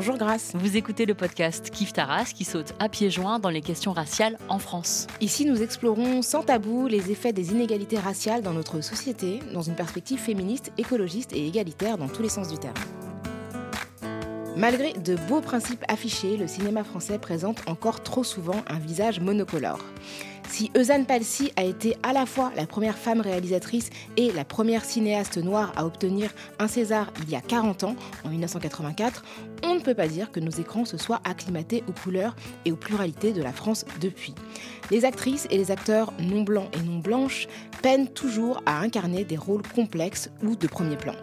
Bonjour Grace. Vous écoutez le podcast Kif Taras qui saute à pieds joints dans les questions raciales en France. Ici, nous explorons sans tabou les effets des inégalités raciales dans notre société, dans une perspective féministe, écologiste et égalitaire dans tous les sens du terme. Malgré de beaux principes affichés, le cinéma français présente encore trop souvent un visage monocolore. Si Eusanne Palsy a été à la fois la première femme réalisatrice et la première cinéaste noire à obtenir un César il y a 40 ans, en 1984, on ne peut pas dire que nos écrans se soient acclimatés aux couleurs et aux pluralités de la France depuis. Les actrices et les acteurs non blancs et non blanches peinent toujours à incarner des rôles complexes ou de premier plan.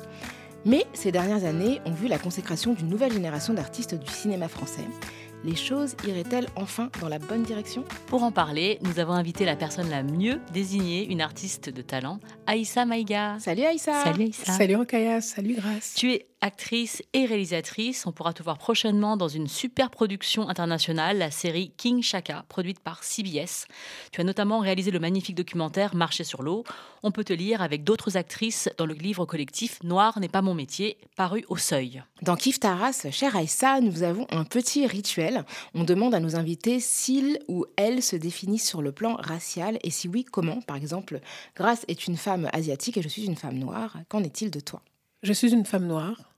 Mais ces dernières années ont vu la consécration d'une nouvelle génération d'artistes du cinéma français les choses iraient-elles enfin dans la bonne direction? Pour en parler, nous avons invité la personne la mieux désignée, une artiste de talent, Aïssa Maïga. Salut Aïssa. Salut Aïssa. Salut Rokaya, salut Grace. Tu es actrice et réalisatrice. On pourra te voir prochainement dans une super production internationale, la série King Shaka, produite par CBS. Tu as notamment réalisé le magnifique documentaire Marcher sur l'eau. On peut te lire avec d'autres actrices dans le livre collectif Noir n'est pas mon métier, paru au seuil. Dans Kif Taras, chère Aïssa, nous avons un petit rituel. On demande à nos invités s'ils ou elles se définissent sur le plan racial et si oui, comment. Par exemple, Grace est une femme asiatique et je suis une femme noire. Qu'en est-il de toi? Je suis une femme noire.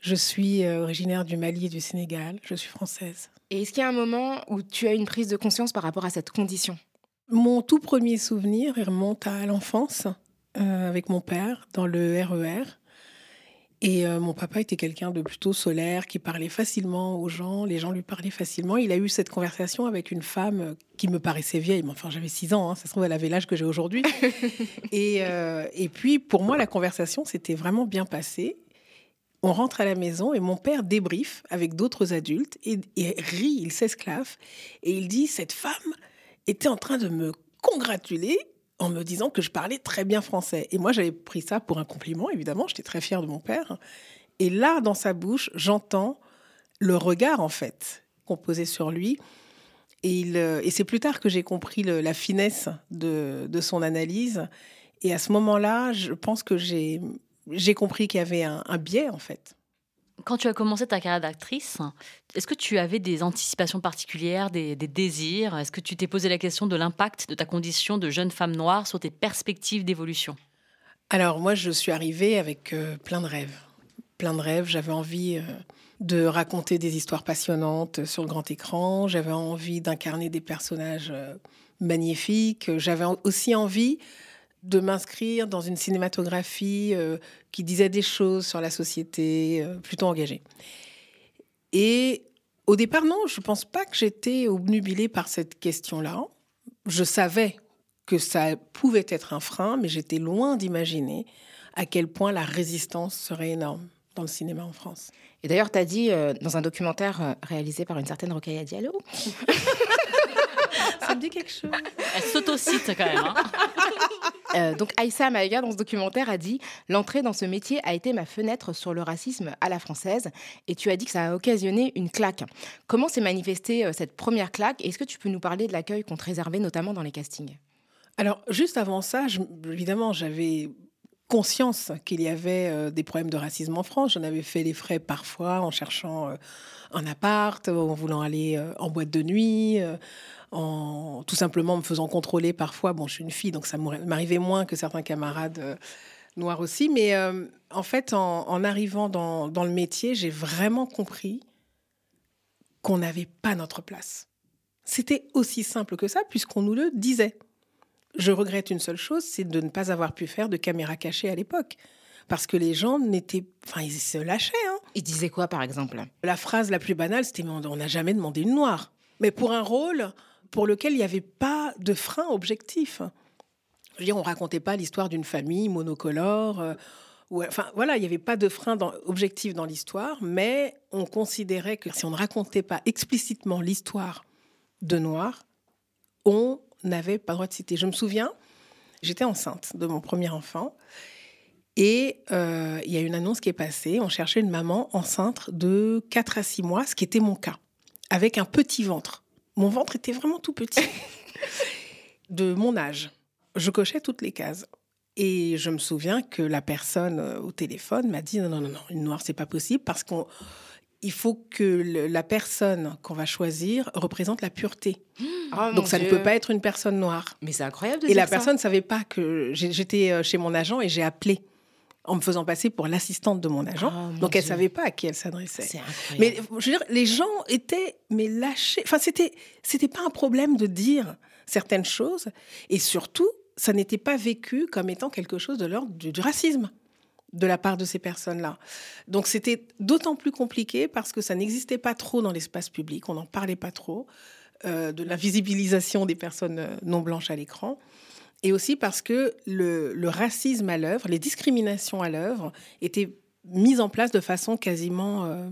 Je suis euh, originaire du Mali et du Sénégal. Je suis française. Et est-ce qu'il y a un moment où tu as une prise de conscience par rapport à cette condition? Mon tout premier souvenir remonte à l'enfance euh, avec mon père dans le RER. E et euh, mon papa était quelqu'un de plutôt solaire, qui parlait facilement aux gens, les gens lui parlaient facilement. Il a eu cette conversation avec une femme qui me paraissait vieille, mais enfin j'avais 6 ans, hein. ça se trouve elle avait l'âge que j'ai aujourd'hui. et, et puis pour moi la conversation s'était vraiment bien passée. On rentre à la maison et mon père débriefe avec d'autres adultes et, rit, il s'esclave et il dit Cette femme était en train de me congratuler en me disant que je parlais très bien français. Et moi, j'avais pris ça pour un compliment, évidemment, j'étais très fière de mon père. Et là, dans sa bouche, j'entends le regard, en fait, posait sur lui. Et, et c'est plus tard que j'ai compris la finesse de son analyse. Et à ce moment-là, je pense que j'ai j'ai compris qu'il y avait un, biais en fait. Quand tu as commencé ta carrière d'actrice, est-ce que tu avais des anticipations particulières, des, désirs? Est-ce que tu t'es posé la question de l'impact de ta condition de jeune femme noire sur tes perspectives d'évolution? Alors moi, je suis arrivée avec euh, plein de rêves. Plein de rêves. J'avais envie euh, de raconter des histoires passionnantes sur le grand écran. J'avais envie d'incarner des personnages euh, magnifiques. J'avais aussi envie de m'inscrire dans une cinématographie euh, qui disait des choses sur la société, euh, plutôt engagée. Et au départ, non, je ne pense pas que j'étais obnubilée par cette question-là. Je savais que ça pouvait être un frein, mais j'étais loin d'imaginer à quel point la résistance serait énorme dans le cinéma en France. Et d'ailleurs, tu as dit euh, dans un documentaire réalisé par une certaine Rokhaya Diallo. ça me dit quelque chose. Elle s'autocite quand même. Hein. Euh, donc Aïssa Maïga, dans ce documentaire, a dit L'entrée dans ce métier a été ma fenêtre sur le racisme à la française. Et tu as dit que ça a occasionné une claque. Comment s'est manifestée euh, cette première claque Est-ce que tu peux nous parler de l'accueil qu'on te réservait, notamment dans les castings? Alors, juste avant ça, évidemment, j'avais conscience qu'il y avait euh, des problèmes de racisme en France. J'en avais fait les frais parfois en cherchant un appart, en voulant aller en boîte de nuit en tout simplement me faisant contrôler parfois. Bon, je suis une fille, donc ça m'arrivait moins que certains camarades euh, noirs aussi. Mais euh, en fait, en, arrivant dans, le métier, j'ai vraiment compris qu'on n'avait pas notre place. C'était aussi simple que ça, puisqu'on nous le disait. Je regrette une seule chose, c'est de ne pas avoir pu faire de caméra cachée à l'époque. Parce que les gens n'étaient. Enfin, ils se lâchaient. Hein. Ils disaient quoi, par exemple? La phrase la plus banale, c'était On n'a jamais demandé une noire. mais pour un rôle pour lequel il n'y avait pas de frein objectif. Je veux on racontait pas l'histoire d'une famille monocolore. Euh, enfin, voilà, il n'y avait pas de frein objectif dans l'histoire, mais on considérait que si on ne racontait pas explicitement l'histoire de Noir, on n'avait pas le droit de citer. Je me souviens, j'étais enceinte de mon premier enfant. Et euh, il y a une annonce qui est passée. On cherchait une maman enceinte de 4 à 6 mois, ce qui était mon cas, avec un petit ventre. Mon ventre était vraiment tout petit, de mon âge. Je cochais toutes les cases. Et je me souviens que la personne euh, au téléphone m'a dit non, non, non, non, une noire, c'est pas possible parce qu'on il faut que la personne qu'on va choisir représente la pureté. Oh, Donc ça ne peut pas être une personne noire. Mais c'est incroyable de Et la personne ne savait pas que j'étais euh, chez mon agent et j'ai appelé en me faisant passer pour l'assistante de mon agent. Oh, Donc elle ne savait pas à qui elle s'adressait. Mais je veux dire, les gens étaient mais lâchés. Enfin, c'était c'était pas un problème de dire certaines choses et surtout, ça n'était pas vécu comme étant quelque chose de l'ordre du racisme de la part de ces personnes-là. Donc c'était d'autant plus compliqué parce que ça n'existait pas trop dans l'espace public, on n'en parlait pas trop, euh, de la visibilisation des personnes euh, non blanches à l'écran, et aussi parce que le, racisme à l'œuvre, les discriminations à l'œuvre étaient mises en place de façon quasiment... Euh,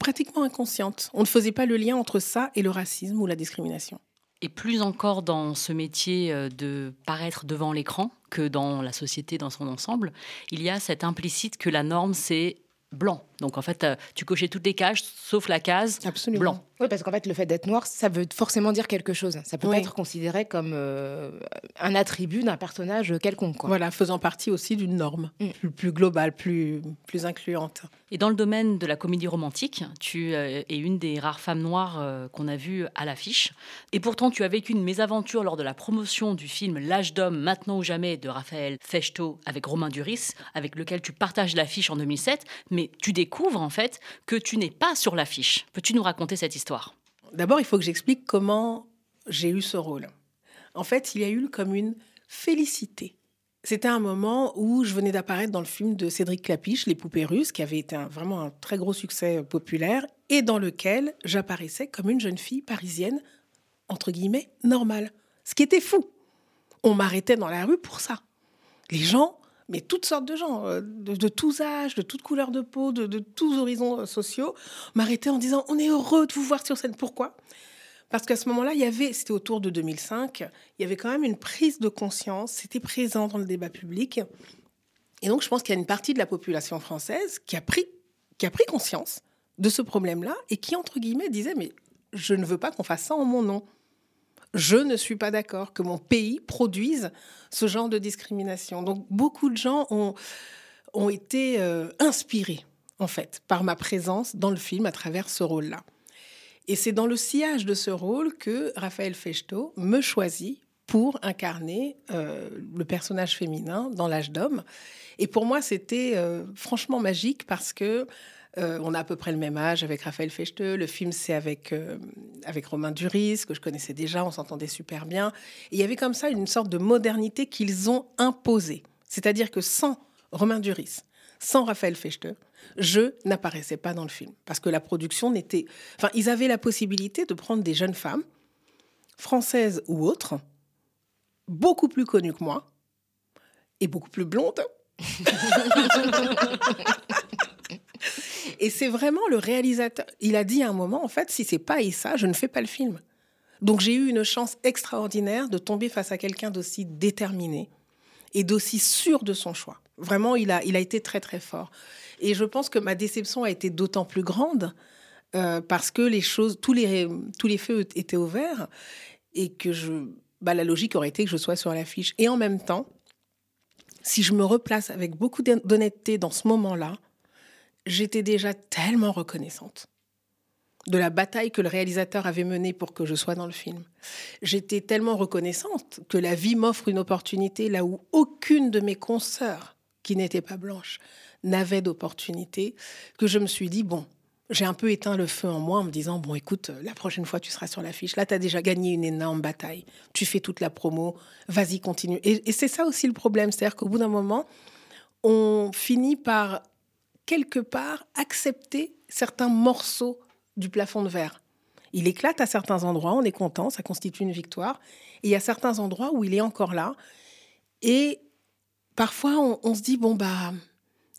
pratiquement inconsciente. On ne faisait pas le lien entre ça et le racisme ou la discrimination. Et plus encore dans ce métier de paraître devant l'écran, que dans la société dans son ensemble, il y a cette implicite que la norme, c'est blanc. Donc en fait, euh, tu cochais toutes les cases, sauf la case Absolument. blanc. Oui, parce qu'en fait, le fait d'être noir, ça veut forcément dire quelque chose. Ça peut être considéré comme euh, un attribut d'un personnage quelconque. Voilà, faisant partie aussi d'une norme mm. plus, globale, plus, plus incluante. Et dans le domaine de la comédie romantique, tu euh, es une des rares femmes noires qu'on a vues à l'affiche. Et pourtant, tu as vécu une mésaventure lors de la promotion du film L'âge d'homme, maintenant ou jamais de Raphaël Fechto avec Romain Duris, avec lequel tu partages l'affiche en 2007. Mais tu découvres en fait que tu n'es pas sur l'affiche. Peux-tu nous raconter cette histoire? D'abord, il faut que j'explique comment j'ai eu ce rôle. En fait, il y a eu comme une félicité. C'était un moment où je venais d'apparaître dans le film de Cédric Clapiche, Les poupées russes, qui avait été vraiment un très gros succès populaire, et dans lequel j'apparaissais comme une jeune fille parisienne, entre guillemets, normale. Ce qui était fou. On m'arrêtait dans la rue pour ça. Les gens mais toutes sortes de gens, euh, de, tous âges, de toutes couleurs de peau, de, tous horizons euh, sociaux, m'arrêtaient en disant On est heureux de vous voir sur scène. Pourquoi? Parce qu'à ce moment-là, il y avait, c'était autour de 2005, il y avait quand même une prise de conscience, c'était présent dans le débat public. Et donc, je pense qu'il y a une partie de la population française qui a pris, conscience de ce problème-là et qui, entre guillemets, disait Mais je ne veux pas qu'on fasse ça en mon nom je ne suis pas d'accord que mon pays produise ce genre de discrimination. Donc beaucoup de gens ont, ont été euh, inspirés, en fait, par ma présence dans le film à travers ce rôle-là. Et c'est dans le sillage de ce rôle que Raphaël Fechto me choisit pour incarner euh, le personnage féminin dans l'âge d'homme. Et pour moi, c'était euh, franchement magique parce que euh, on a à peu près le même âge avec Raphaël Fechte. Le film, c'est avec, avec Romain Duris, que je connaissais déjà, on s'entendait super bien. Il y avait comme ça une sorte de modernité qu'ils ont imposée. C'est-à-dire que sans Romain Duris, sans Raphaël Fechte, je n'apparaissais pas dans le film. Parce que la production n'était. Enfin, ils avaient la possibilité de prendre des jeunes femmes, françaises ou autres, beaucoup plus connues que moi, et beaucoup plus blondes. Et c'est vraiment le réalisateur. Il a dit à un moment, en fait, si c'est pas Issa, je ne fais pas le film. Donc j'ai eu une chance extraordinaire de tomber face à quelqu'un d'aussi déterminé et d'aussi sûr de son choix. Vraiment, il a, été très très fort. Et je pense que ma déception a été d'autant plus grande euh, parce que les choses, tous les, feux étaient ouverts et que bah, la logique aurait été que je sois sur l'affiche. Et en même temps, si je me replace avec beaucoup d'honnêteté dans ce moment-là, j'étais déjà tellement reconnaissante de la bataille que le réalisateur avait menée pour que je sois dans le film. J'étais tellement reconnaissante que la vie m'offre une opportunité là où aucune de mes consoeurs qui n'étaient pas blanches n'avait d'opportunité, que je me suis dit, bon, j'ai un peu éteint le feu en moi en me disant, bon, écoute, la prochaine fois, tu seras sur l'affiche. Là, tu as déjà gagné une énorme bataille. Tu fais toute la promo. Vas-y, continue. Et, et c'est ça aussi le problème. C'est-à-dire qu'au bout d'un moment, on finit par quelque part accepter certains morceaux du plafond de verre. Il éclate à certains endroits, on est content, ça constitue une victoire. Et il y a certains endroits où il est encore là. Et parfois, on, se dit, bon, bah,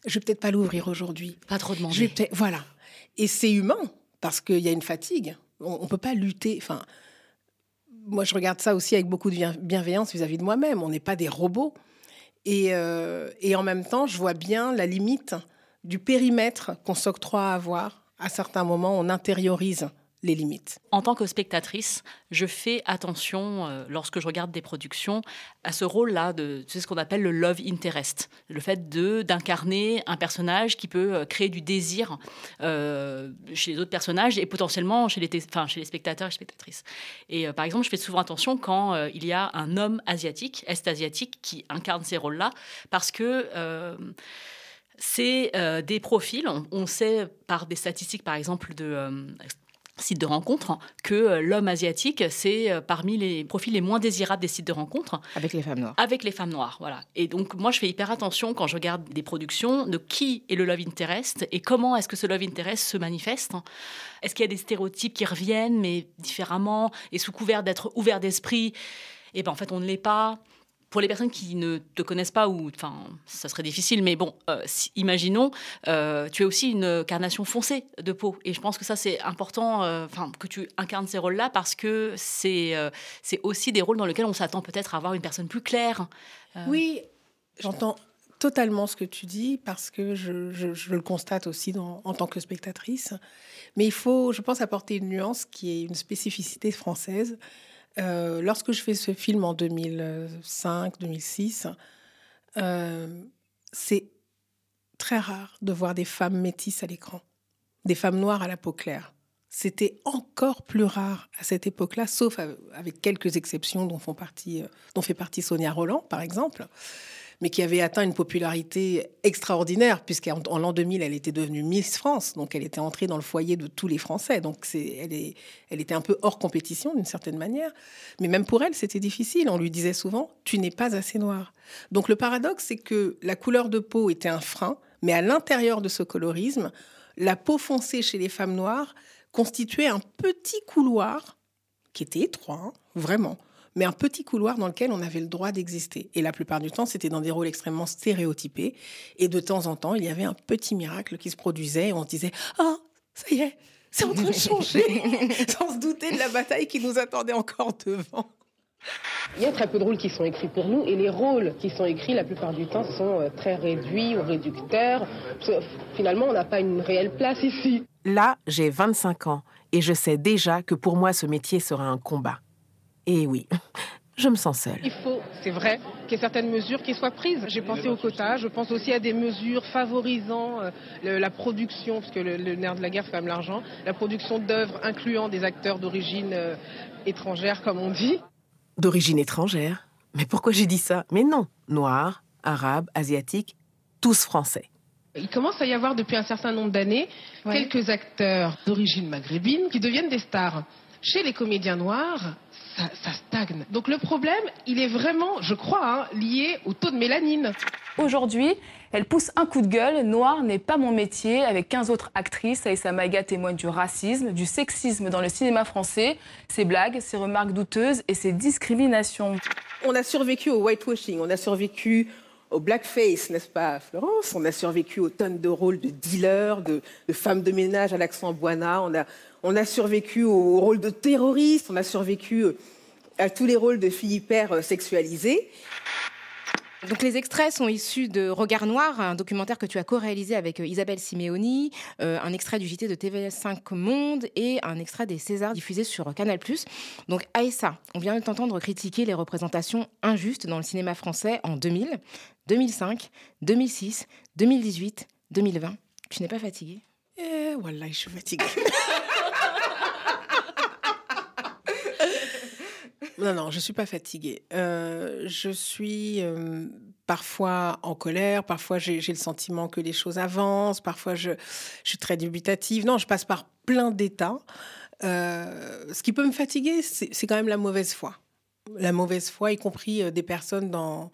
je vais peut-être pas l'ouvrir aujourd'hui. Pas trop demander. voilà. Et c'est humain, parce qu'il y a une fatigue. On ne peut pas lutter. Enfin, moi, je regarde ça aussi avec beaucoup de bienveillance vis-à-vis de moi-même. On n'est pas des robots. Et, euh, et, en même temps, je vois bien la limite du périmètre qu'on s'octroie à avoir. À certains moments, on intériorise limites. En tant que spectatrice, je fais attention, euh, lorsque je regarde des productions, à ce rôle-là de c'est ce qu'on appelle le love interest, le fait de d'incarner un personnage qui peut euh, créer du désir euh, chez les autres personnages et potentiellement chez les, enfin, chez les spectateurs et spectatrices. Et par exemple, je fais souvent attention quand il y a un homme asiatique, est-asiatique, qui incarne ces rôles-là, parce que c'est des profils. On, sait par des statistiques, par exemple, de sites de rencontres que euh, l'homme asiatique, c'est euh, parmi les profils les moins désirables des sites de rencontres. Avec les femmes noires. Avec les femmes noires, voilà. Et donc, moi, je fais hyper attention quand je regarde des productions de qui est le love interest et comment est-ce que ce love interest se manifeste. Est-ce qu'il y a des stéréotypes qui reviennent, mais différemment, et sous couvert d'être ouvert d'esprit? Et eh ben en fait, on ne l'est pas pour les personnes qui ne te connaissent pas, ou enfin, ça serait difficile, mais bon, euh, imaginons, euh, tu es aussi une carnation foncée de peau, et je pense que ça c'est important, euh, que tu incarnes ces rôles-là parce que c'est c'est aussi des rôles dans lesquels on s'attend peut-être à avoir une personne plus claire. Oui, j'entends totalement ce que tu dis parce que je, je, le constate aussi en tant que spectatrice. Mais il faut, je pense, apporter une nuance qui est une spécificité française. Euh, lorsque je fais ce film en 2005-2006, euh, c'est très rare de voir des femmes métisses à l'écran, des femmes noires à la peau claire. C'était encore plus rare à cette époque-là, sauf avec quelques exceptions dont, font partie, euh, dont fait partie Sonia Roland, par exemple mais qui avait atteint une popularité extraordinaire, puisqu'en en, l'an 2000, elle était devenue Miss France, donc elle était entrée dans le foyer de tous les Français. Donc elle était un peu hors compétition d'une certaine manière. Mais même pour elle, c'était difficile. On lui disait souvent, tu n'es pas assez noire. Donc le paradoxe, c'est que la couleur de peau était un frein, mais à l'intérieur de ce colorisme, la peau foncée chez les femmes noires constituait un petit couloir qui était étroit, hein, vraiment, mais un petit couloir dans lequel on avait le droit d'exister. Et la plupart du temps, c'était dans des rôles extrêmement stéréotypés. Et de temps en temps, il y avait un petit miracle qui se produisait et on se disait Ah, ça y est, c'est en train de changer, sans se douter de la bataille qui nous attendait encore devant. Il y a très peu de rôles qui sont écrits pour nous et les rôles qui sont écrits la plupart du temps sont euh, très réduits ou réducteurs. Finalement, on n'a pas une réelle place ici. Là, j'ai 25 ans et je sais déjà que pour moi, ce métier sera un combat. Et oui, je me sens seule. Il faut, c'est vrai, qu'il y ait certaines mesures qui soient prises. J'ai pensé au quota, je pense aussi à des mesures favorisant euh, la production, parce que le, nerf de la guerre, c'est quand même l'argent, la production d'œuvres incluant des acteurs d'origine euh, étrangère, comme on dit. D'origine étrangère Mais pourquoi j'ai dit ça? Mais non, noirs, arabes, asiatiques, tous français. Il commence à y avoir depuis un certain nombre d'années quelques acteurs d'origine maghrébine qui deviennent des stars. Chez les comédiens noirs, ça, stagne. Donc le problème, il est vraiment, je crois, hein, lié au taux de mélanine. Aujourd'hui, elle pousse un coup de gueule. Noir n'est pas mon métier. Avec 15 autres actrices, Aïssa Maga témoigne du racisme, du sexisme dans le cinéma français, ses blagues, ses remarques douteuses et ses discriminations. On a survécu au whitewashing, on a survécu au blackface, n'est-ce pas, Florence? On a survécu aux tonnes de rôles de dealers, de, femmes de ménage à l'accent boina. On a, on a survécu au rôle de terroriste. On a survécu euh, à tous les rôles de filles hyper euh, sexualisées. Donc les extraits sont issus de Regard Noir, un documentaire que tu as co-réalisé avec euh, Isabelle Simeoni, un extrait du JT de TV5 Monde et un extrait des Césars diffusés sur Canal+. Donc Aïssa, on vient de t'entendre critiquer les représentations injustes dans le cinéma français en 2000, 2005, 2006, 2018, 2020. Tu n'es pas fatiguée? Eh, voilà, je suis fatiguée. non, non, je ne suis pas fatiguée. Euh, je suis euh, parfois en colère, parfois j'ai le sentiment que les choses avancent, parfois je, je, suis très dubitative. Non, je passe par plein d'états. Euh, ce qui peut me fatiguer, c'est quand même la mauvaise foi. La mauvaise foi, y compris des personnes dans,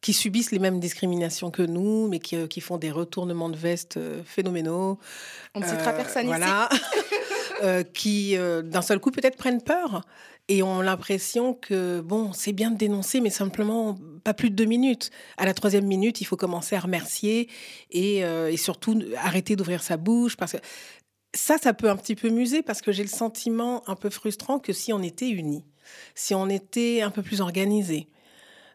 qui subissent les mêmes discriminations que nous, mais qui, euh, qui font des retournements de veste euh, phénoménaux. On ne citera euh, personne voilà. euh, qui, euh, d'un seul coup, peut-être prennent peur et ont l'impression que, bon, c'est bien de dénoncer, mais simplement pas plus de deux minutes. À la troisième minute, il faut commencer à remercier et, et surtout arrêter d'ouvrir sa bouche parce que ça, ça peut un petit peu muser parce que j'ai le sentiment un peu frustrant que si on était unis, si on était un peu plus organisés,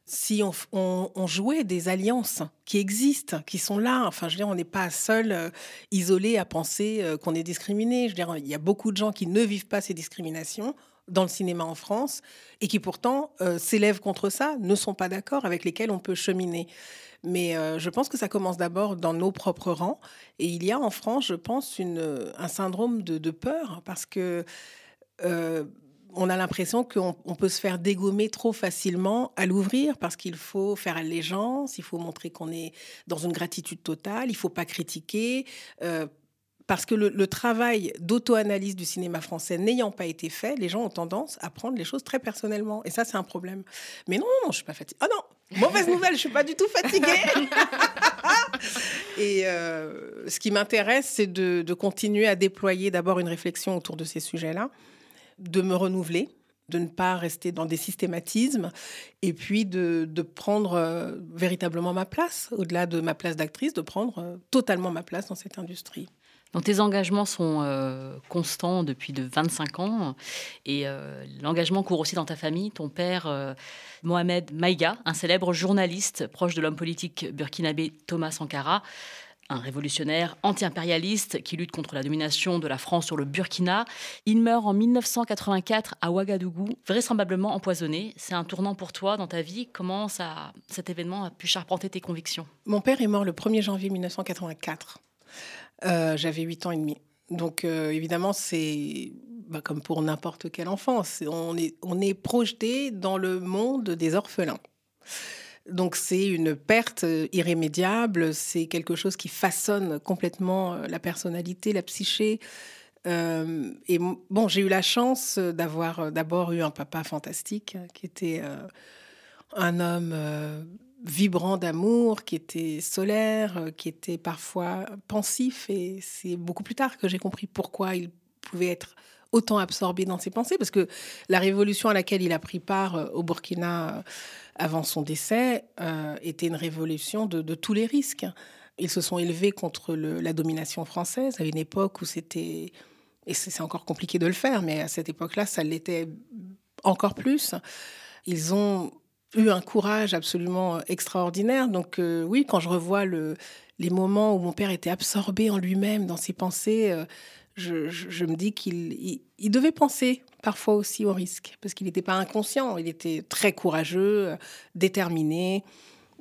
si on, jouait des alliances qui existent, qui sont là. Enfin, je veux dire, on n'est pas seul, euh, isolé à penser euh, qu'on est discriminé. Je veux dire, il y a beaucoup de gens qui ne vivent pas ces discriminations dans le cinéma en France et qui pourtant euh, s'élèvent contre ça, ne sont pas d'accord, avec lesquels on peut cheminer. Mais je pense que ça commence d'abord dans nos propres rangs. Et il y a en France, je pense, un syndrome de peur parce que on a l'impression qu'on peut se faire dégommer trop facilement à l'ouvrir parce qu'il faut faire allégeance, il faut montrer qu'on est dans une gratitude totale, il faut pas critiquer. Euh, parce que le, travail d'auto-analyse du cinéma français n'ayant pas été fait, les gens ont tendance à prendre les choses très personnellement. Et ça, c'est un problème. Mais non, non, non, je suis pas fatiguée. Oh non, mauvaise nouvelle, je suis pas du tout fatiguée. Et euh, ce qui m'intéresse, c'est de continuer à déployer d'abord une réflexion autour de ces sujets-là de me renouveler, de ne pas rester dans des systématismes, et puis de, prendre euh, véritablement ma place, au-delà de ma place d'actrice, de prendre euh, totalement ma place dans cette industrie. Donc tes engagements sont euh, constants depuis de 25 ans et l'engagement court aussi dans ta famille. Ton père, Mohamed Maïga, un célèbre journaliste proche de l'homme politique burkinabé Thomas Sankara, un révolutionnaire anti-impérialiste qui lutte contre la domination de la France sur le Burkina. Il meurt en 1984 à Ouagadougou, vraisemblablement empoisonné. C'est un tournant pour toi dans ta vie. Comment ça, cet événement a pu charpenter tes convictions? Mon père est mort le 1er janvier 1984. Euh, j'avais 8 ans et demi. Donc euh, évidemment, c'est bah, comme pour n'importe quel enfant. on, est, on est projeté dans le monde des orphelins. Donc c'est une perte euh, irrémédiable, c'est quelque chose qui façonne complètement euh, la personnalité, la psyché. Euh, et bon, j'ai eu la chance d'avoir d'abord eu un papa fantastique, qui était un homme vibrant d'amour, qui était solaire, qui était parfois pensif. Et c'est beaucoup plus tard que j'ai compris pourquoi il pouvait être autant absorbé dans ses pensées, parce que la révolution à laquelle il a pris part au Burkina avant son décès, euh, était une révolution de, tous les risques. Ils se sont élevés contre la domination française à une époque où c'était, et c'est encore compliqué de le faire, mais à cette époque-là, ça l'était encore plus. Ils ont eu un courage absolument extraordinaire. Donc euh, oui, quand je revois le, les moments où mon père était absorbé en lui-même, dans ses pensées, euh, je, me dis qu'il il, devait penser parfois aussi au risque, parce qu'il n'était pas inconscient, il était très courageux, déterminé,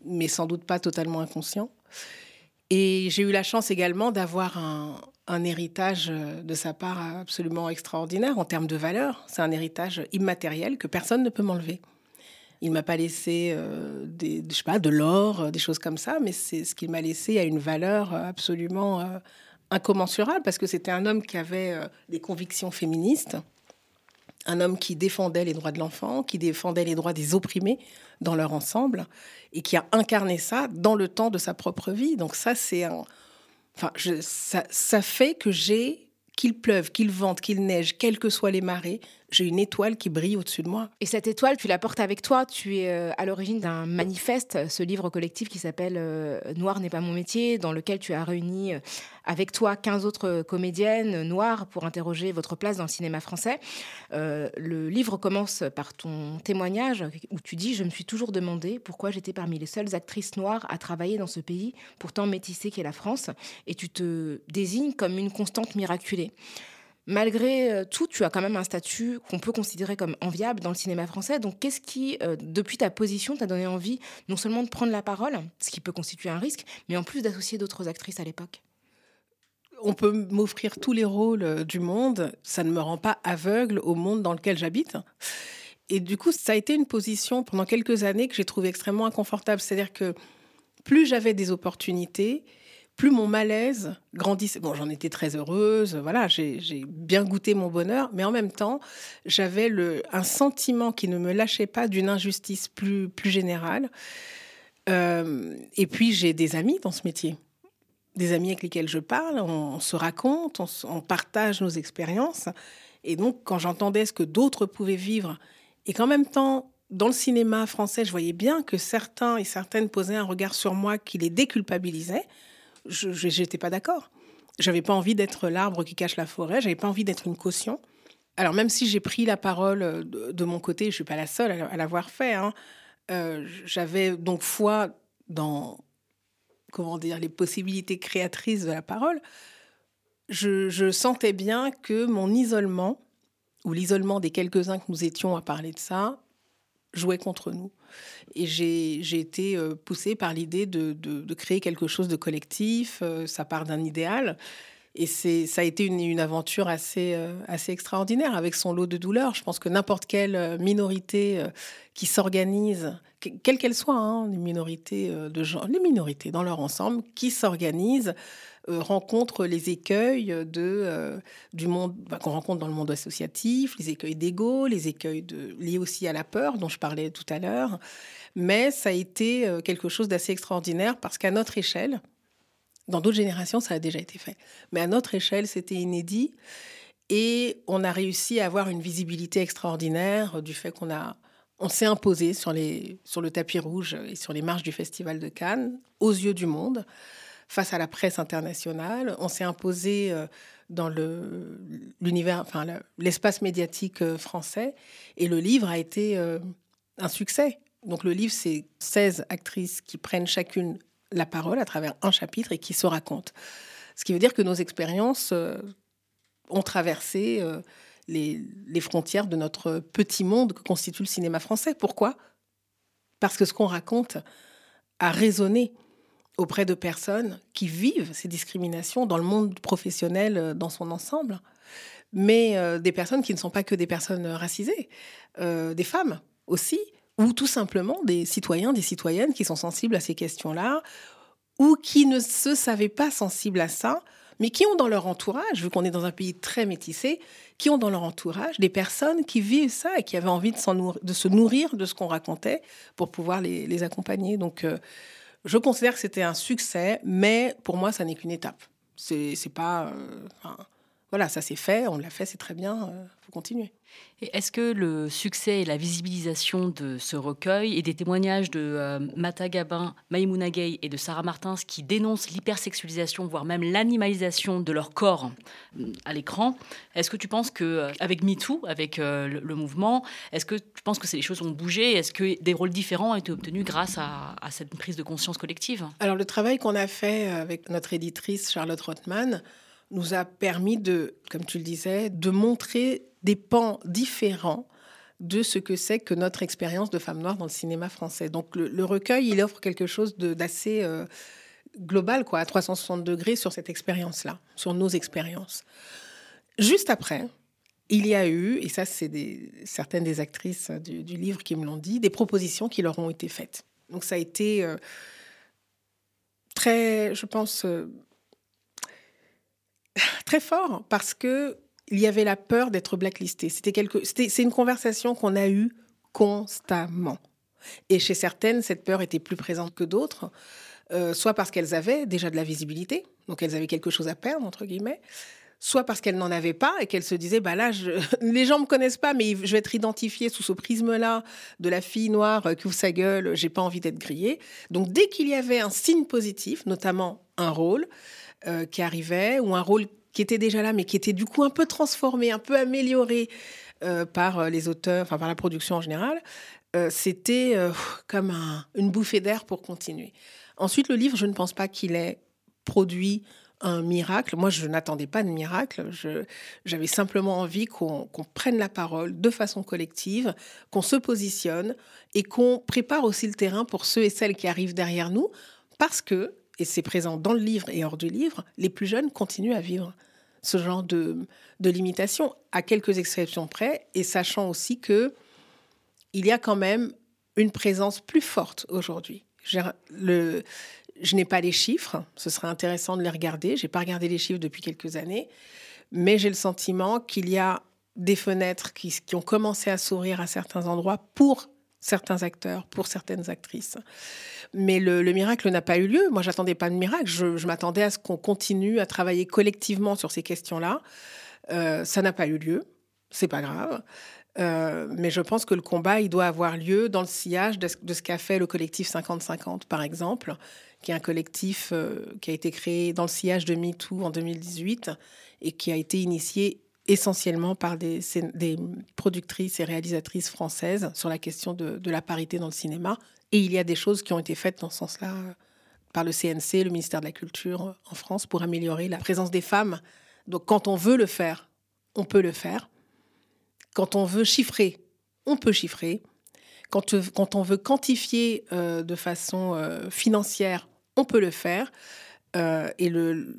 mais sans doute pas totalement inconscient. Et j'ai eu la chance également d'avoir un, héritage de sa part absolument extraordinaire en termes de valeur. C'est un héritage immatériel que personne ne peut m'enlever. Il m'a pas laissé euh, de l'or, des choses comme ça, mais c'est ce qu'il m'a laissé a une valeur absolument euh, incommensurable parce que c'était un homme qui avait euh, des convictions féministes, un homme qui défendait les droits de l'enfant, qui défendait les droits des opprimés dans leur ensemble et qui a incarné ça dans le temps de sa propre vie. Donc ça, c'est un... Enfin, ça, ça fait que j'ai, qu'il pleuve, qu'il vente, qu'il neige, quelles que soient les marées, j'ai une étoile qui brille au-dessus de moi. Et cette étoile, tu la portes avec toi. Tu es euh, à l'origine d'un manifeste, ce livre collectif qui s'appelle euh, Noir n'est pas mon métier, dans lequel tu as réuni euh, avec toi 15 autres comédiennes noires pour interroger votre place dans le cinéma français. le livre commence par ton témoignage où tu dis Je me suis toujours demandé pourquoi j'étais parmi les seules actrices noires à travailler dans ce pays, pourtant métissé qu'est la France, et tu te désignes comme une constante miraculée. Malgré euh, tout, tu as quand même un statut qu'on peut considérer comme enviable dans le cinéma français. Donc, qu'est-ce qui, euh, depuis ta position, t'a donné envie non seulement de prendre la parole, ce qui peut constituer un risque, mais en plus d'associer d'autres actrices à l'époque? On peut m'offrir tous les rôles euh, du monde, ça ne me rend pas aveugle au monde dans lequel j'habite. Et du coup, ça a été une position pendant quelques années que j'ai trouvée extrêmement inconfortable. C'est-à-dire que plus j'avais des opportunités, plus mon malaise grandissait. Bon, j'en étais très heureuse, voilà, j'ai bien goûté mon bonheur, mais en même temps, j'avais un sentiment qui ne me lâchait pas d'une injustice plus, plus générale. Euh, et puis, j'ai des amis dans ce métier. des amis avec lesquels je parle, on, se raconte, on, partage nos expériences. Et donc, quand j'entendais ce que d'autres pouvaient vivre, et qu'en même temps, dans le cinéma français, je voyais bien que certains et certaines posaient un regard sur moi qui les déculpabilisait, je n'étais pas d'accord. J'avais pas envie d'être l'arbre qui cache la forêt, j'avais pas envie d'être une caution. Alors même si j'ai pris la parole euh, de, mon côté, je suis pas la seule à, l'avoir fait. Hein, euh, j'avais donc foi dans comment dire les possibilités créatrices de la parole. Je, sentais bien que mon isolement ou l'isolement des quelques-uns que nous étions à parler de ça jouait contre nous. Et j'ai été euh, poussée par l'idée de, de, créer quelque chose de collectif. Ça part d'un idéal. Et c'est, ça a été une, aventure assez, euh, assez extraordinaire avec son lot de douleurs. Je pense que n'importe quelle euh, minorité euh, qui s'organise, quelle qu'elle soit, hein, les minorités de gens, les minorités dans leur ensemble, qui s'organisent, rencontrent les écueils de, du monde qu'on rencontre dans le monde associatif, les écueils d'ego, les écueils liés aussi à la peur dont je parlais tout à l'heure. Mais ça a été quelque chose d'assez extraordinaire parce qu'à notre échelle, dans d'autres générations, ça a déjà été fait. Mais à notre échelle, c'était inédit. Et on a réussi à avoir une visibilité extraordinaire du fait qu'on a, on s'est imposé sur, les, sur le tapis rouge et sur les marches du Festival de Cannes, aux yeux du monde, face à la presse internationale. On s'est imposé euh, dans le, l'univers, enfin, l'espace médiatique euh, français. Et le livre a été euh, un succès. Donc le livre, c'est 16 actrices qui prennent chacune la parole à travers un chapitre et qui se raconte. Ce qui veut dire que nos expériences euh, ont traversé euh, les, frontières de notre petit monde que constitue le cinéma français. Pourquoi? Parce que ce qu'on raconte a résonné auprès de personnes qui vivent ces discriminations dans le monde professionnel euh, dans son ensemble, mais des personnes qui ne sont pas que des personnes racisées, des femmes aussi, ou tout simplement des citoyens, des citoyennes qui sont sensibles à ces questions-là, ou qui ne se savaient pas sensibles à ça, mais qui ont dans leur entourage, vu qu'on est dans un pays très métissé, qui ont dans leur entourage des personnes qui vivent ça et qui avaient envie de, se nourrir de ce qu'on racontait pour pouvoir les, accompagner. Donc, euh, je considère que c'était un succès, mais pour moi, ça n'est qu'une étape. C'est pas. Euh, voilà, ça s'est fait, on l'a fait, c'est très bien, il euh, faut continuer. Est-ce que le succès et la visibilisation de ce recueil et des témoignages de euh, Mata Gabin, Maïmouna Gay et de Sarah Martins qui dénoncent l'hypersexualisation, voire même l'animalisation de leur corps euh, à l'écran, est-ce que tu penses que avec MeToo, avec le, mouvement, est-ce que tu penses que ces choses ont bougé? Est-ce que des rôles différents ont été obtenus grâce à, à cette prise de conscience collective? Alors le travail qu'on a fait avec notre éditrice Charlotte Rothman, nous a permis de, comme tu le disais, de montrer des pans différents de ce que c'est que notre expérience de femme noire dans le cinéma français. Donc le, recueil, il offre quelque chose d'assez euh, global, quoi, à 360 degrés sur cette expérience-là, sur nos expériences. Juste après, il y a eu, et ça c'est certaines des actrices du, livre qui me l'ont dit, des propositions qui leur ont été faites. Donc ça a été euh, très, je pense, euh, très fort parce que il y avait la peur d'être blacklisté. C'était quelque, c'est une conversation qu'on a eue constamment. Et chez certaines, cette peur était plus présente que d'autres, euh, soit parce qu'elles avaient déjà de la visibilité, donc elles avaient quelque chose à perdre entre guillemets, soit parce qu'elles n'en avaient pas et qu'elles se disaient bah là les gens me connaissent pas mais je vais être identifiée sous ce prisme là de la fille noire qui ouvre sa gueule j'ai pas envie d'être grillée donc dès qu'il y avait un signe positif notamment un rôle euh, qui arrivait, ou un rôle qui était déjà là, mais qui était du coup un peu transformé, un peu amélioré euh, par euh, les auteurs, enfin par la production en général, c'était comme une bouffée d'air pour continuer. Ensuite, le livre, je ne pense pas qu'il ait produit un miracle. Moi, je n'attendais pas de miracle. J'avais simplement envie qu'on prenne la parole de façon collective, qu'on se positionne et qu'on prépare aussi le terrain pour ceux et celles qui arrivent derrière nous, parce que et c'est présent dans le livre et hors du livre, les plus jeunes continuent à vivre ce genre de, de limitation, à quelques exceptions près, et sachant aussi que il y a quand même une présence plus forte aujourd'hui. Je n'ai pas les chiffres, ce serait intéressant de les regarder. Je n'ai pas regardé les chiffres depuis quelques années, mais j'ai le sentiment qu'il y a des fenêtres qui, qui, ont commencé à s'ouvrir à certains endroits pour certains acteurs, pour certaines actrices. Mais le, miracle n'a pas eu lieu. Moi, j'attendais pas de miracle. Je, m'attendais à ce qu'on continue à travailler collectivement sur ces questions-là. Euh, ça n'a pas eu lieu. C'est pas grave. Euh, mais je pense que le combat, il doit avoir lieu dans le sillage de, ce qu'a fait le collectif 50-50, par exemple, qui est un collectif euh, qui a été créé dans le sillage de MeToo en 2018 et qui a été initié essentiellement par des, productrices et réalisatrices françaises sur la question de, la parité dans le cinéma. Et il y a des choses qui ont été faites dans ce sens-là par le CNC, le ministère de la Culture en France, pour améliorer la présence des femmes. Donc quand on veut le faire, on peut le faire. Quand on veut chiffrer, on peut chiffrer. Quand, quand on veut quantifier euh, de façon euh, financière, on peut le faire. Euh, et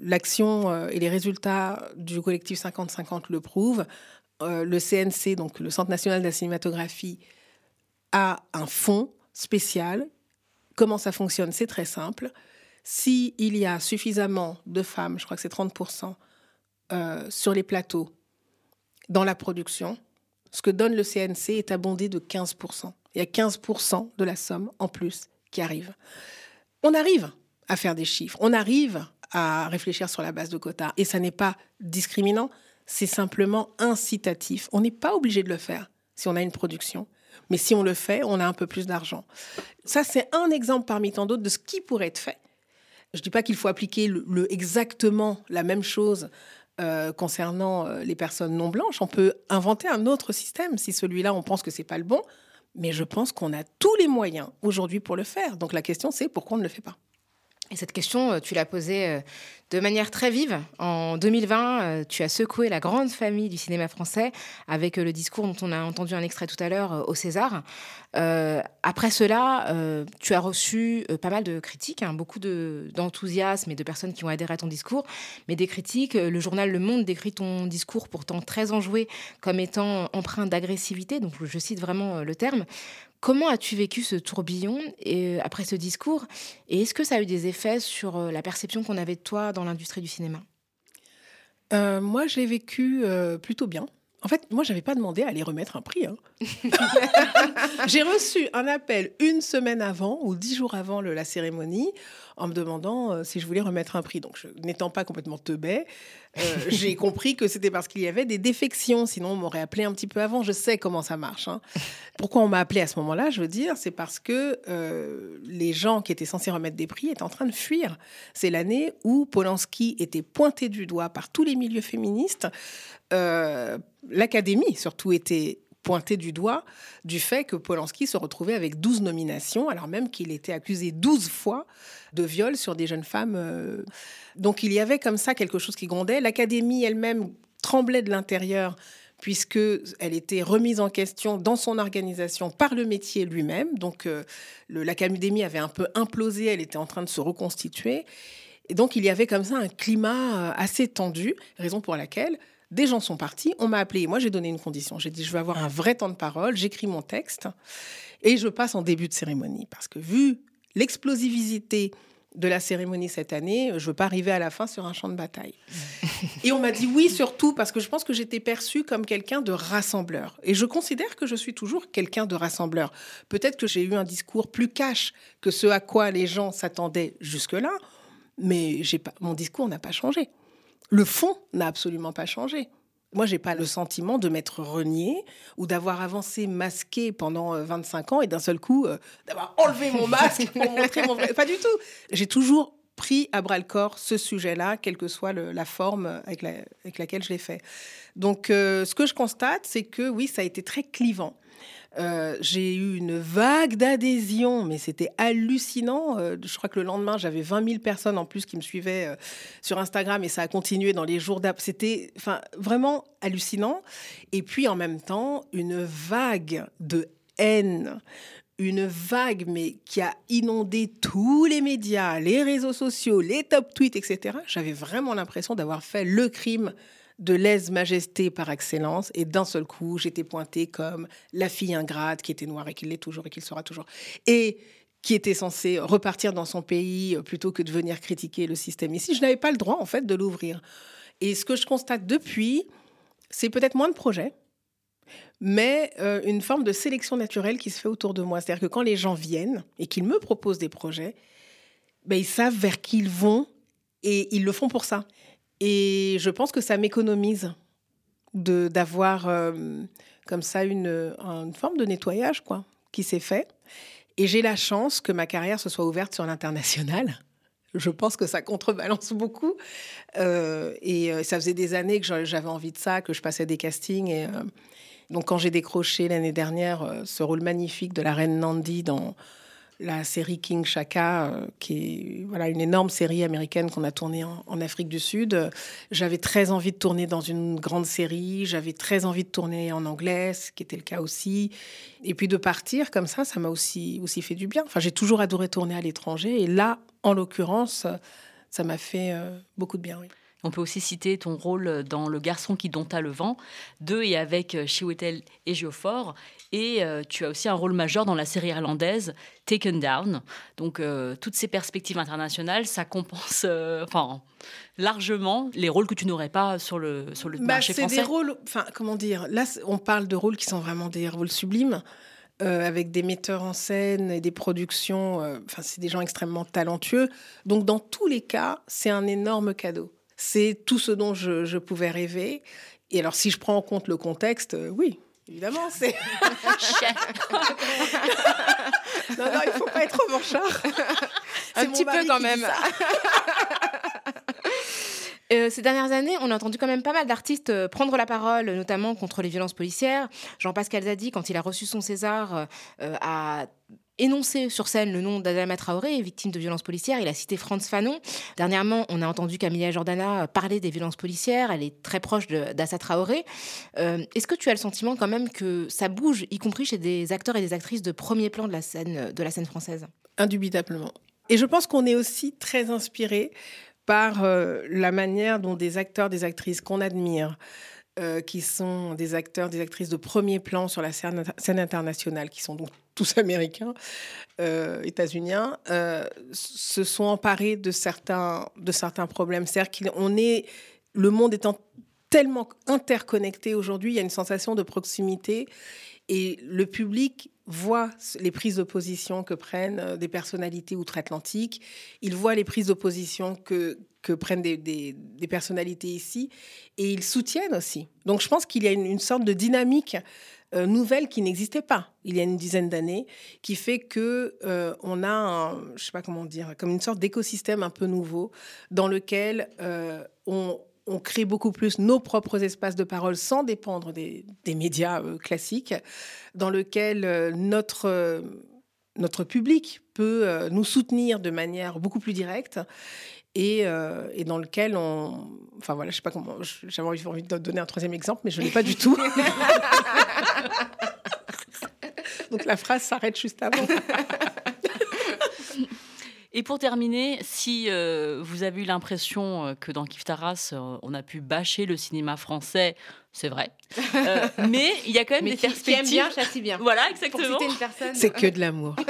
l'action et les résultats du collectif 50-50 le prouvent. le CNC, donc le Centre national de la cinématographie, a un fonds spécial. Comment ça fonctionne? C'est très simple. S'il y a suffisamment de femmes, je crois que c'est 30%, sur les plateaux, dans la production, ce que donne le CNC est abondé de 15%. Il y a 15% de la somme en plus qui arrive. On arrive à faire des chiffres, on arrive à réfléchir sur la base de quotas. Et ça n'est pas discriminant, c'est simplement incitatif. On n'est pas obligé de le faire si on a une production. Mais si on le fait, on a un peu plus d'argent. Ça, c'est un exemple parmi tant d'autres de ce qui pourrait être fait. Je ne dis pas qu'il faut appliquer exactement la même chose euh, concernant euh, les personnes non blanches. On peut inventer un autre système si celui-là, on pense que c'est pas le bon. Mais je pense qu'on a tous les moyens aujourd'hui pour le faire. Donc la question, c'est pourquoi on ne le fait pas. Et cette question, euh, tu l'as posée de manière très vive. En 2020, euh, tu as secoué la grande famille du cinéma français avec euh, le discours dont on a entendu un extrait tout à l'heure euh, au César. après cela, tu as reçu pas mal de critiques, hein, beaucoup d'enthousiasme et de personnes qui ont adhéré à ton discours, mais des critiques. Le journal Le Monde décrit ton discours pourtant très enjoué comme étant empreint d'agressivité, donc je cite vraiment le terme. Comment as-tu vécu ce tourbillon et, après ce discours Et est-ce que ça a eu des effets sur la perception qu'on avait de toi dans l'industrie du cinéma? Euh, Moi, je l'ai vécu euh, plutôt bien. En fait, moi, je n'avais pas demandé à aller remettre un prix. Hein. J'ai reçu un appel une semaine avant ou dix jours avant la cérémonie en me demandant euh, si je voulais remettre un prix. Donc, n'étant pas complètement teubé, euh, j'ai compris que c'était parce qu'il y avait des défections. Sinon, on m'aurait appelé un petit peu avant. Je sais comment ça marche. Hein. Pourquoi on m'a appelé à ce moment-là Je veux dire, c'est parce que euh, les gens qui étaient censés remettre des prix étaient en train de fuir. C'est l'année où Polanski était pointé du doigt par tous les milieux féministes. L'Académie, surtout, était pointé du doigt du fait que Polanski se retrouvait avec 12 nominations, alors même qu'il était accusé 12 fois de viol sur des jeunes femmes. Euh. Donc il y avait comme ça quelque chose qui grondait. L'Académie elle-même tremblait de l'intérieur puisque elle était remise en question dans son organisation par le métier lui-même. Donc euh, l'Académie avait un peu implosé, elle était en train de se reconstituer. Et donc il y avait comme ça un climat euh, assez tendu, raison pour laquelle des gens sont partis, on m'a appelé, moi j'ai donné une condition. J'ai dit, je veux avoir un vrai temps de parole, j'écris mon texte et je passe en début de cérémonie. Parce que vu l'explosivité de la cérémonie cette année, je veux pas arriver à la fin sur un champ de bataille. Et on m'a dit oui, surtout parce que je pense que j'étais perçue comme quelqu'un de rassembleur. Et je considère que je suis toujours quelqu'un de rassembleur. Peut-être que j'ai eu un discours plus cash que ce à quoi les gens s'attendaient jusque-là, mais pas, mon discours n'a pas changé le fond n'a absolument pas changé. Moi, j'ai pas le sentiment de m'être renié ou d'avoir avancé masqué pendant 25 euh, ans et d'un seul coup euh, d'avoir enlevé mon masque pour montrer mon vrai. Pas du tout. J'ai toujours pris à bras le corps ce sujet-là, quelle que soit la forme avec, laquelle je l'ai fait. Donc, euh, ce que je constate, c'est que oui, ça a été très clivant. Euh, j'ai eu une vague d'adhésion, mais c'était hallucinant. Euh, je crois que le lendemain, j'avais 20 000 personnes en plus qui me suivaient euh, sur Instagram et ça a continué dans les jours d'après. C'était vraiment hallucinant. Et puis en même temps, une vague de haine, une vague, mais qui a inondé tous les médias, les réseaux sociaux, les top tweets, etc. J'avais vraiment l'impression d'avoir fait le crime de lèse-majesté par excellence. Et d'un seul coup, j'étais pointée comme la fille ingrate qui était noire et qui l'est toujours et qui le sera toujours. Et qui était censée repartir dans son pays euh, plutôt que de venir critiquer le système ici. Je n'avais pas le droit, en fait, de l'ouvrir. Et ce que je constate depuis, c'est peut-être moins de projets. mais euh, une forme de sélection naturelle qui se fait autour de moi. C'est-à-dire que quand les gens viennent et qu'ils me proposent des projets, ben, ils savent vers qui ils vont et ils le font pour ça. Et je pense que ça m'économise d'avoir euh, comme ça une, une, forme de nettoyage quoi, qui s'est fait. Et j'ai la chance que ma carrière se soit ouverte sur l'international. Je pense que ça contrebalance beaucoup. Euh, et ça faisait des années que j'avais envie de ça, que je passais des castings. Et, donc quand j'ai décroché l'année dernière euh, ce rôle magnifique de la reine Nandi dans la série King Shaka, euh, qui est voilà, une énorme série américaine qu'on a tournée en, Afrique du Sud. J'avais très envie de tourner dans une grande série, j'avais très envie de tourner en anglais, ce qui était le cas aussi. Et puis de partir comme ça, ça m'a aussi, aussi fait du bien. Enfin, j'ai toujours adoré tourner à l'étranger, et là, en l'occurrence, ça m'a fait euh, beaucoup de bien. Oui. On peut aussi citer ton rôle dans Le garçon qui dompta le vent, de et avec euh, Chiwetel et Geoffort. Et euh, tu as aussi un rôle majeur dans la série irlandaise Taken Down. Donc, euh, toutes ces perspectives internationales, ça compense enfin, largement les rôles que tu n'aurais pas sur le, sur le bah, marché français. C'est des rôles, enfin, comment dire, là, on parle de rôles qui sont vraiment des rôles sublimes. avec des metteurs en scène et des productions. Enfin, c'est des gens extrêmement talentueux. Donc, dans tous les cas, c'est un énorme cadeau. C'est tout ce dont je, pouvais rêver. Et alors, si je prends en compte le contexte, euh, oui, évidemment, c'est. non, non, il faut pas être revanchard. Un petit peu quand même. Euh, ces dernières années, on a entendu quand même pas mal d'artistes euh, prendre la parole, notamment contre les violences policières. Jean-Pascal Zadi, quand il a reçu son César, a énoncé sur scène le nom d'Adama Traoré, victime de violences policières. Il a cité Franz Fanon. Dernièrement, on a entendu Camilla Jordana parler des violences policières. Elle est très proche d'Assa Traoré. Euh, est-ce que tu as le sentiment quand même que ça bouge, y compris chez des acteurs et des actrices de premier plan de la scène, française? Indubitablement. Et je pense qu'on est aussi très inspiré par euh, la manière dont des acteurs, des actrices qu'on admire, euh, qui sont des acteurs, des actrices de premier plan sur la scène, internationale, qui sont donc tous américains, euh, états-uniens, euh, se sont emparés de certains, de certains problèmes. C'est-à-dire qu'on est, le monde étant tellement interconnecté aujourd'hui, il y a une sensation de proximité et le public voit les prises de position que prennent euh, des personnalités outre-Atlantique, il voit les prises de position que, que prennent des, des, personnalités ici, et ils soutiennent aussi. Donc je pense qu'il y a une, sorte de dynamique euh, nouvelle qui n'existait pas il y a une dizaine d'années, qui fait que euh, on a, un, je sais pas comment dire, comme une sorte d'écosystème un peu nouveau dans lequel on on crée beaucoup plus nos propres espaces de parole sans dépendre des, médias euh, classiques, dans lequel euh, notre, euh, notre public peut nous soutenir de manière beaucoup plus directe et, dans lequel on... Enfin voilà, je sais pas comment... J'avais envie de donner un troisième exemple, mais je ne l'ai pas du tout. Donc la phrase s'arrête juste avant. Et pour terminer, si euh, vous avez eu l'impression euh, que dans Kiftaras, euh, on a pu bâcher le cinéma français, c'est vrai. mais il y a quand même des perspectives. Qui aime bien, châtie bien. Voilà, exactement. C'est que de l'amour.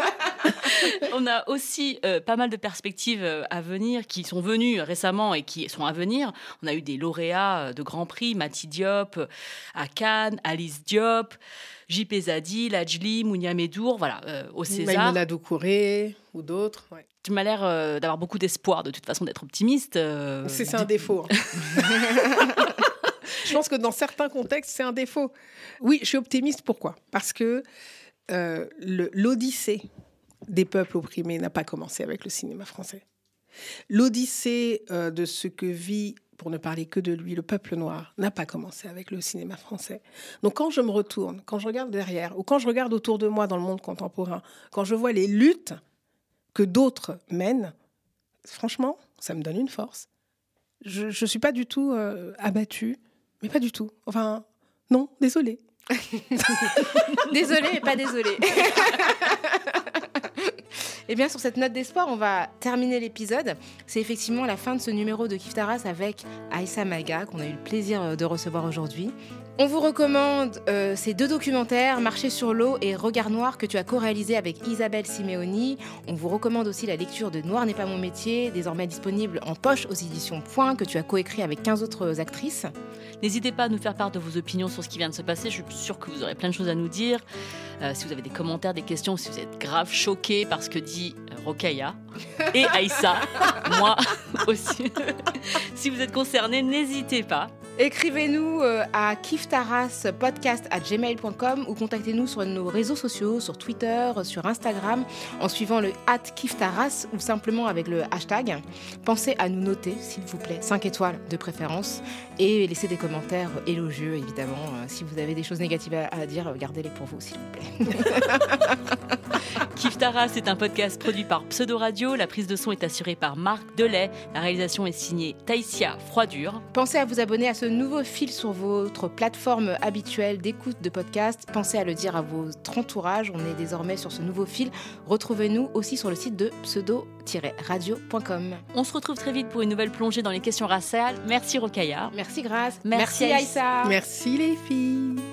on a aussi pas mal de perspectives à venir qui sont venues récemment et qui sont à venir. On a eu des lauréats de grands prix, Mati Diop à Cannes, Alice Diop. JP Zadi, Lajli, Mounia Medour, voilà, au César. Maïmouna Doucouré ou d'autres. Ouais. Tu m'as l'air euh, d'avoir beaucoup d'espoir, de toute façon, d'être optimiste. Euh, c'est un défaut. Hein. je pense que dans certains contextes, c'est un défaut. Oui, je suis optimiste. Pourquoi? Parce que euh, l'odyssée des peuples opprimés n'a pas commencé avec le cinéma français. L'odyssée de ce que vit, pour ne parler que de lui, le peuple noir n'a pas commencé avec le cinéma français. Donc quand je me retourne, quand je regarde derrière, ou quand je regarde autour de moi dans le monde contemporain, quand je vois les luttes que d'autres mènent, franchement, ça me donne une force. Je ne suis pas du tout euh, abattue, mais pas du tout. Enfin, non, désolée. désolée, mais pas désolée. Eh bien, sur cette note d'espoir, on va terminer l'épisode. C'est effectivement la fin de ce numéro de Kiftaras avec Aïssa Maga, qu'on a eu le plaisir de recevoir aujourd'hui. On vous recommande euh, ces deux documentaires, Marcher sur l'eau et Regard noir, que tu as co-réalisé avec Isabelle Simeoni. On vous recommande aussi la lecture de Noir n'est pas mon métier, désormais disponible en poche aux éditions Point, que tu as coécrit avec 15 autres actrices. N'hésitez pas à nous faire part de vos opinions sur ce qui vient de se passer. Je suis sûre que vous aurez plein de choses à nous dire. Euh, si vous avez des commentaires, des questions, si vous êtes grave choqué par ce que dit euh, Rokaya et Aïssa, moi aussi. si vous êtes concerné, n'hésitez pas. Écrivez-nous euh, à kiftaraspodcast@gmail.com ou contactez-nous sur nos réseaux sociaux, sur Twitter, sur Instagram, en suivant le kiftaras ou simplement avec le hashtag. Pensez à nous noter, s'il vous plaît, 5 étoiles de préférence, et laissez des commentaires élogieux, évidemment. Euh, si vous avez des choses négatives à, à dire, gardez-les pour vous, s'il vous plaît. Kiftara, c'est un podcast produit par Pseudo Radio. La prise de son est assurée par Marc Delay. La réalisation est signée Taïsia Froidure. Pensez à vous abonner à ce nouveau fil sur votre plateforme habituelle d'écoute de podcast. Pensez à le dire à votre entourage. On est désormais sur ce nouveau fil. Retrouvez-nous aussi sur le site de pseudo-radio.com. On se retrouve très vite pour une nouvelle plongée dans les questions raciales. Merci Rokaya. Merci Grace. Merci, Aïssa. Merci les filles.